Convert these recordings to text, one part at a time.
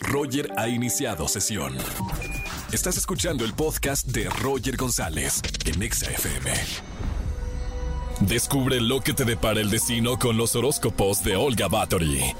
Roger ha iniciado sesión. Estás escuchando el podcast de Roger González en Exa FM. Descubre lo que te depara el destino con los horóscopos de Olga Bathory.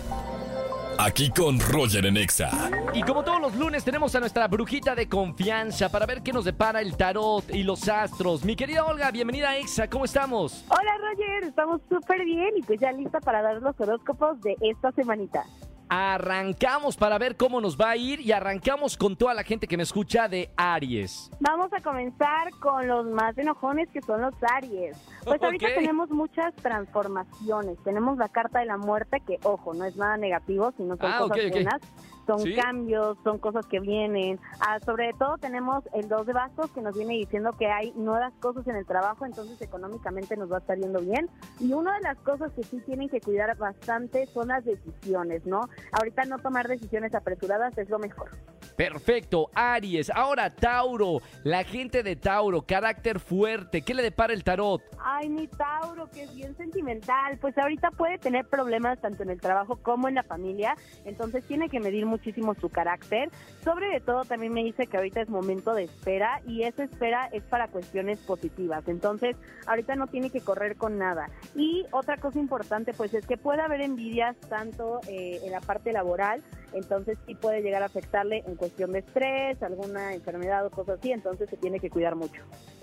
Aquí con Roger en Exa. Y como todos los lunes tenemos a nuestra brujita de confianza para ver qué nos depara el tarot y los astros. Mi querida Olga, bienvenida a Exa, ¿cómo estamos? Hola Roger, estamos súper bien y pues ya lista para dar los horóscopos de esta semanita. Arrancamos para ver cómo nos va a ir y arrancamos con toda la gente que me escucha de Aries. Vamos a comenzar con los más enojones que son los Aries. Pues ahorita tenemos muchas transformaciones. Tenemos la carta de la muerte que, ojo, no es nada negativo, sino son Ah, cosas ok, ok. buenas. Son Sí. cambios, son cosas que vienen. Ah, sobre todo tenemos el 2 de bastos que nos viene diciendo que hay nuevas cosas en el trabajo, entonces económicamente nos va a estar yendo bien. Y una de las cosas que sí tienen que cuidar bastante son las decisiones, ¿no? Ahorita no tomar decisiones apresuradas es lo mejor. Perfecto, Aries. Ahora, Tauro, la gente de Tauro, carácter fuerte. ¿Qué le depara el tarot? Ay, mi Tauro, que es bien sentimental, pues ahorita puede tener problemas tanto en el trabajo como en la familia, entonces tiene que medir muchísimo su carácter. Sobre todo también me dice que ahorita es momento de espera y esa espera es para cuestiones positivas, entonces ahorita no tiene que correr con nada. Y otra cosa importante pues es que puede haber envidias tanto eh, en la parte laboral, entonces sí puede llegar a afectarle en cuestión de estrés, alguna enfermedad o cosas así, entonces se tiene que cuidar mucho.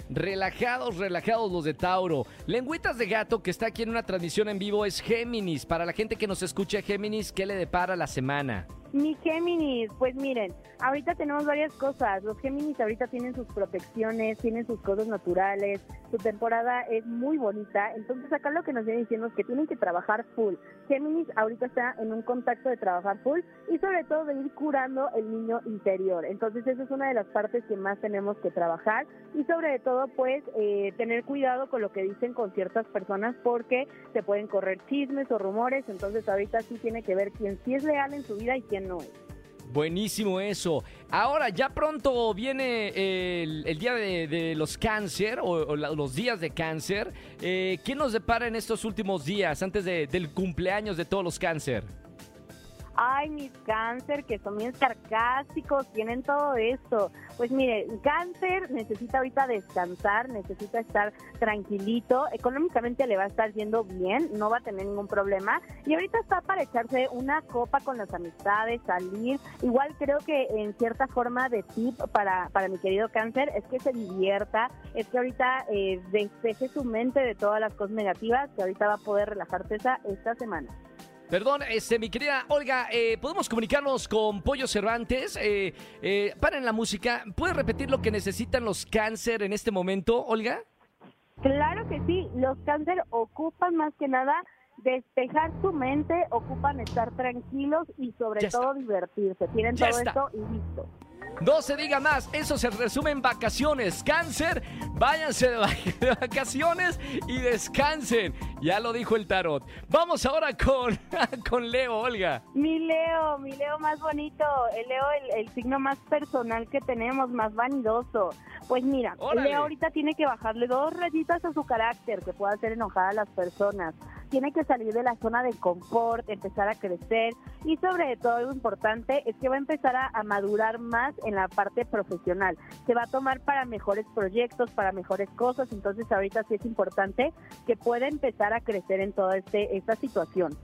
Relajados, relajados los de Tauro. Lengüitas de gato que está aquí en una transmisión en vivo es Géminis. Para la gente que nos escucha Géminis, ¿qué le depara la semana? Mi Géminis, pues miren, ahorita tenemos varias cosas. Los Géminis ahorita tienen sus protecciones, tienen sus cosas naturales, su temporada es muy bonita. Entonces acá lo que nos viene diciendo es que tienen que trabajar full. Géminis ahorita está en un contacto de trabajar full y sobre todo de ir curando el niño interior. Entonces esa es una de las partes que más tenemos que trabajar y sobre todo pues eh, tener cuidado con lo que dicen con ciertas personas porque se pueden correr chismes o rumores. Entonces ahorita sí tiene que ver quién sí es leal en su vida y quién Buenísimo eso. Ahora, ya pronto viene el, día de, los cáncer o, los días de cáncer. Eh, ¿Qué nos depara en estos últimos días antes de- del cumpleaños de todos los cáncer? Ay, mis cáncer, que son bien sarcásticos, tienen todo esto. Pues mire, cáncer necesita ahorita descansar, necesita estar tranquilito, económicamente le va a estar yendo bien, no va a tener ningún problema. Y ahorita está para echarse una copa con las amistades, salir. Igual creo que en cierta forma de tip para, para mi querido cáncer es que se divierta, es que ahorita eh, despeje su mente de todas las cosas negativas, que ahorita va a poder relajarse esa, esta semana. Perdón, este, mi querida Olga, eh, ¿podemos comunicarnos con Pollo Cervantes? Eh, eh, paren la música. ¿Puedes repetir lo que necesitan los cáncer en este momento, Olga? Claro que sí, los cáncer ocupan más que nada despejar su mente, ocupan estar tranquilos y sobre Ya está. todo divertirse. Tienen Ya todo está. esto y listo. No se diga más, eso se resume en vacaciones. Cáncer, váyanse de vacaciones y descansen. Ya lo dijo el tarot. Vamos ahora con, con Leo, Olga. Mi Leo, mi Leo más bonito, el Leo el, el signo más personal que tenemos, más vanidoso. Pues mira, Órale. Leo ahorita tiene que bajarle dos rayitas a su carácter, que pueda hacer enojar a las personas. Tiene que salir de la zona de confort, empezar a crecer y sobre todo lo importante es que va a empezar a, a madurar más en la parte profesional. Se va a tomar para mejores proyectos, para mejores cosas, entonces ahorita sí es importante que pueda empezar crecer en toda este, esta situación.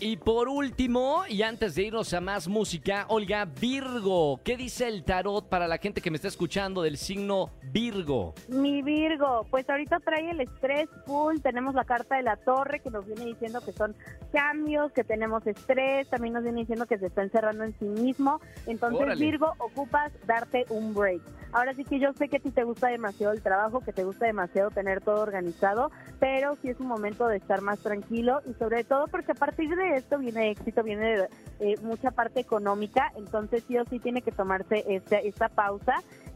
Y por último, y antes de irnos a más música, Olga, Virgo. ¿Qué dice el tarot para la gente que me está escuchando del signo Virgo? Mi Virgo, pues ahorita trae el estrés full, tenemos la carta de la torre que nos viene diciendo que son cambios, que tenemos estrés, también nos viene diciendo que se está encerrando en sí mismo, entonces Órale. Virgo, ocupas darte un break. Ahora sí que yo sé que a ti te gusta demasiado el trabajo, que te gusta demasiado tener todo organizado, pero sí es un momento de estar más tranquilo y sobre todo porque a partir de esto viene éxito, viene eh, mucha parte económica, entonces sí o sí tiene que tomarse esta, esta pausa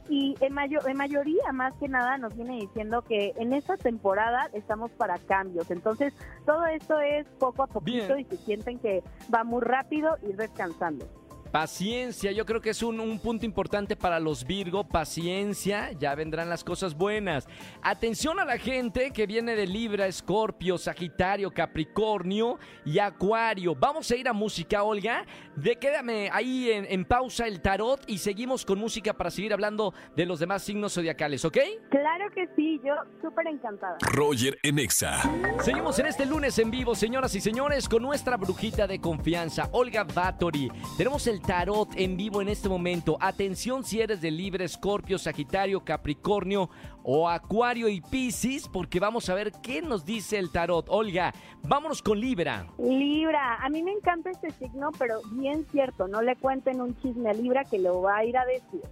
y en, mayo- en mayoría, más que nada, nos viene diciendo que en esta temporada estamos para cambios. Entonces, todo esto es poco a poquito Bien. y si sienten que va muy rápido, ir descansando. Paciencia, yo creo que es un, un punto importante para los Virgo. Paciencia, ya vendrán las cosas buenas. Atención a la gente que viene de Libra, Escorpio, Sagitario, Capricornio y Acuario. Vamos a ir a música, Olga. De quédame ahí en, en pausa el tarot y seguimos con música para seguir hablando de los demás signos zodiacales, ¿ok? Claro que sí, yo súper encantada. Roger en Exa. Seguimos en este lunes en vivo, señoras y señores, con nuestra brujita de confianza, Olga Bathory. Tenemos el tarot en vivo en este momento. Atención si eres de Libre, Escorpio, Sagitario, Capricornio o Acuario y Piscis, porque vamos a ver qué nos dice el tarot. Olga, vámonos con Libra. Libra, a mí me encanta este signo, pero bien cierto, no le cuenten un chisme a Libra que lo va a ir a decir.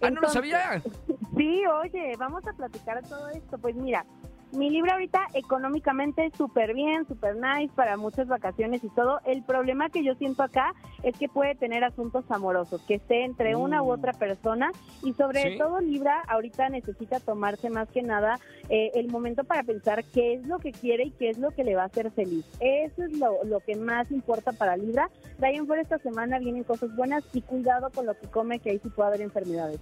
Ah, no lo sabía. Sí, oye, vamos a platicar todo esto. Pues mira, mi Libra ahorita económicamente súper bien, súper nice para muchas vacaciones y todo. El problema que yo siento acá es que puede tener asuntos amorosos, que esté entre una u Mm. otra persona y sobre Sí. todo Libra ahorita necesita tomarse más que nada eh, el momento para pensar qué es lo que quiere y qué es lo que le va a hacer feliz. Eso es lo, lo que más importa para Libra. De ahí en fuera esta semana vienen cosas buenas y cuidado con lo que come, que ahí sí puede haber enfermedades.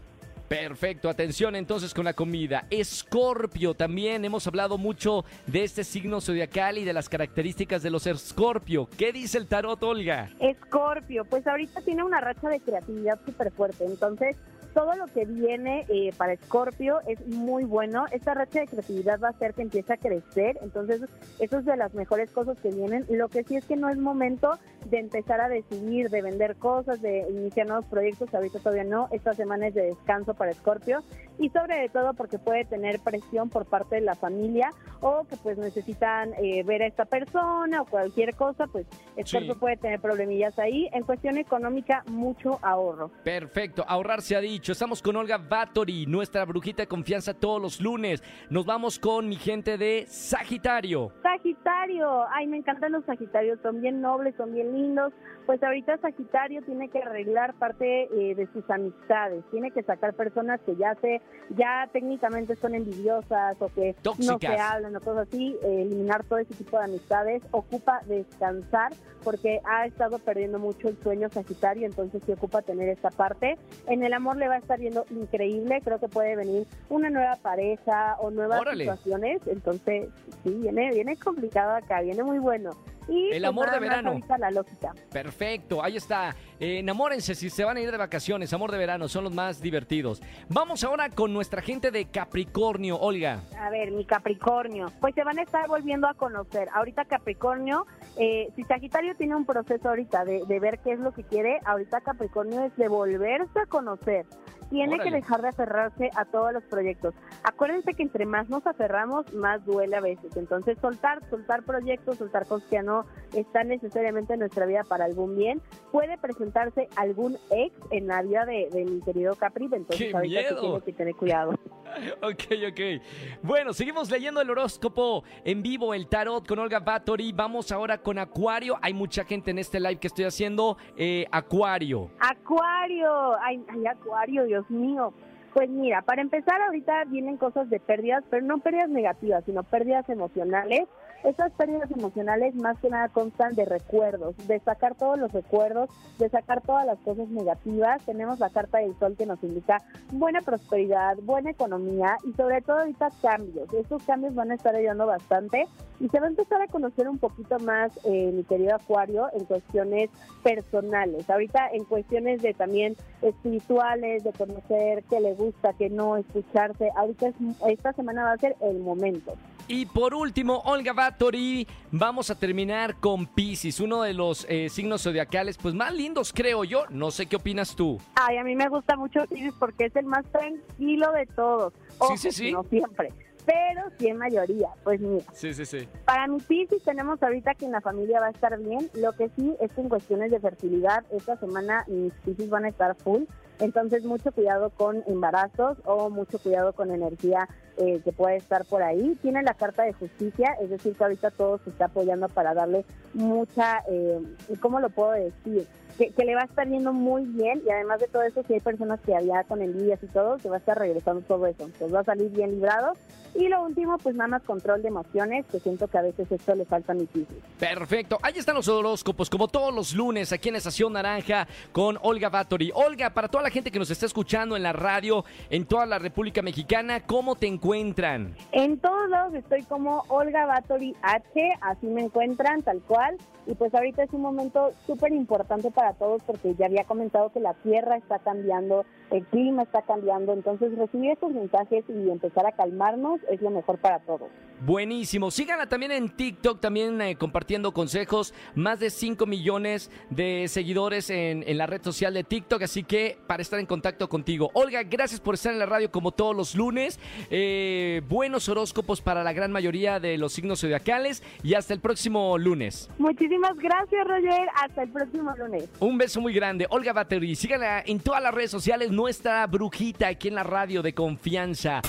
Perfecto, atención entonces con la comida. Escorpio, también hemos hablado mucho de este signo zodiacal y de las características de los Escorpio. ¿Qué dice el tarot, Olga? Escorpio, pues ahorita tiene una racha de creatividad súper fuerte, entonces todo lo que viene eh, para Escorpio es muy bueno. Esta racha de creatividad va a hacer que empiece a crecer, entonces eso es de las mejores cosas que vienen. Lo que sí es que no es momento de empezar a decidir, de vender cosas, de iniciar nuevos proyectos, ahorita todavía no. Esta semana es de descanso para Escorpio y sobre todo porque puede tener presión por parte de la familia o que pues necesitan eh, ver a esta persona o cualquier cosa, pues Escorpio Sí. puede tener problemillas ahí. En cuestión económica, mucho ahorro. Perfecto, ahorrar se ha dicho. Estamos con Olga Bathory, nuestra brujita de confianza todos los lunes. Nos vamos con mi gente de Sagitario. Sagitario, ay, me encantan los Sagitarios, son bien nobles, son bien lindos. Pues ahorita Sagitario tiene que arreglar parte eh, de sus amistades, tiene que sacar personas que ya se, ya técnicamente son envidiosas o que no Tóxicas. se hablan o cosas así, eh, eliminar todo ese tipo de amistades. Ocupa descansar porque ha estado perdiendo mucho el sueño Sagitario, entonces sí ocupa tener esta parte. En el amor le va a estar yendo increíble, creo que puede venir una nueva pareja o nuevas Órale. situaciones, entonces sí, viene, viene complicado acá, viene muy bueno. Y El amor de verano. ahorita la lógica. Perfecto, ahí está. Eh, enamórense si se van a ir de vacaciones. Amor de verano, son los más divertidos. Vamos ahora con nuestra gente de Capricornio, Olga. A ver, mi Capricornio, pues se van a estar volviendo a conocer. Ahorita Capricornio, eh, si Sagitario tiene un proceso ahorita de, de ver qué es lo que quiere, ahorita Capricornio es de volverse a conocer. Tiene Órale. que dejar de aferrarse a todos los proyectos. Acuérdense que entre más nos aferramos, más duele a veces. Entonces, soltar, soltar proyectos, soltar cosas que no están necesariamente en nuestra vida para algún bien. Puede presentarse algún ex en la vida de, de mi querido Capri, entonces ¡Qué ahorita miedo! tiene que tener cuidado. Ok, ok. Bueno, seguimos leyendo el horóscopo en vivo, el tarot con Olga Bathory. Vamos ahora con Acuario. Hay mucha gente en este live que estoy haciendo. eh, Acuario. Acuario, ay, ay, Acuario, Dios mío. Pues mira, para empezar ahorita vienen cosas de pérdidas, pero no pérdidas negativas, sino pérdidas emocionales. Estas pérdidas emocionales más que nada constan de recuerdos, de sacar todos los recuerdos, de sacar todas las cosas negativas. Tenemos la carta del sol que nos indica buena prosperidad, buena economía y sobre todo ahorita cambios. Estos cambios van a estar ayudando bastante y se va a empezar a conocer un poquito más, eh, mi querido Acuario, en cuestiones personales. Ahorita en cuestiones de también espirituales, de conocer qué le gusta, qué no, escucharse. Ahorita es- esta semana va a ser el momento. Y por último, Olga Bathory, vamos a terminar con Pisces, uno de los eh, signos zodiacales pues más lindos creo yo. No sé qué opinas tú. Ay, a mí me gusta mucho Pisces porque es el más tranquilo de todos. Ojo, sí, sí. No siempre, pero sí en mayoría. Pues mira, Sí, sí, sí. Para mi Piscis tenemos ahorita que en la familia va a estar bien. Lo que sí es que en cuestiones de fertilidad, esta semana mis Piscis van a estar full. Entonces, mucho cuidado con embarazos o mucho cuidado con energía eh, que puede estar por ahí. Tiene la carta de justicia, es decir, que ahorita todo se está apoyando para darle mucha, eh, ¿cómo lo puedo decir? que, le va a estar yendo muy bien y además de todo eso, si hay personas que había con envidias y todo, se va a estar regresando todo eso. Entonces va a salir bien librado. Y lo último, pues nada más control de emociones, que siento que a veces esto le falta hijos. Perfecto. Ahí están los horóscopos, como todos los lunes, aquí en Estación Naranja, con Olga Batory. Olga, para toda la gente que nos está escuchando en la radio, en toda la República Mexicana, ¿cómo te encuentran? En todos estoy como Olga Batory H, así me encuentran, tal cual. Y pues ahorita es un momento súper importante para todos porque ya había comentado que la tierra está cambiando, el clima está cambiando, entonces recibir estos mensajes y empezar a calmarnos es lo mejor para todos. Buenísimo. Síganla también en TikTok, también eh, compartiendo consejos. Más de 5 millones de seguidores en, la red social de TikTok, así que para estar en contacto contigo. Olga, gracias por estar en la radio como todos los lunes. Eh, buenos horóscopos para la gran mayoría de los signos zodiacales y hasta el próximo lunes. Muchísimas gracias, Roger. Hasta el próximo lunes. Un beso muy grande. Olga Battery, síganla en todas las redes sociales, nuestra brujita aquí en la radio de confianza.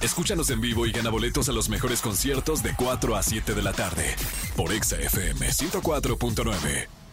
Escúchanos en vivo y gana boletos a los mejores conciertos de 4 a 7 de la tarde por Exa FM 104.9.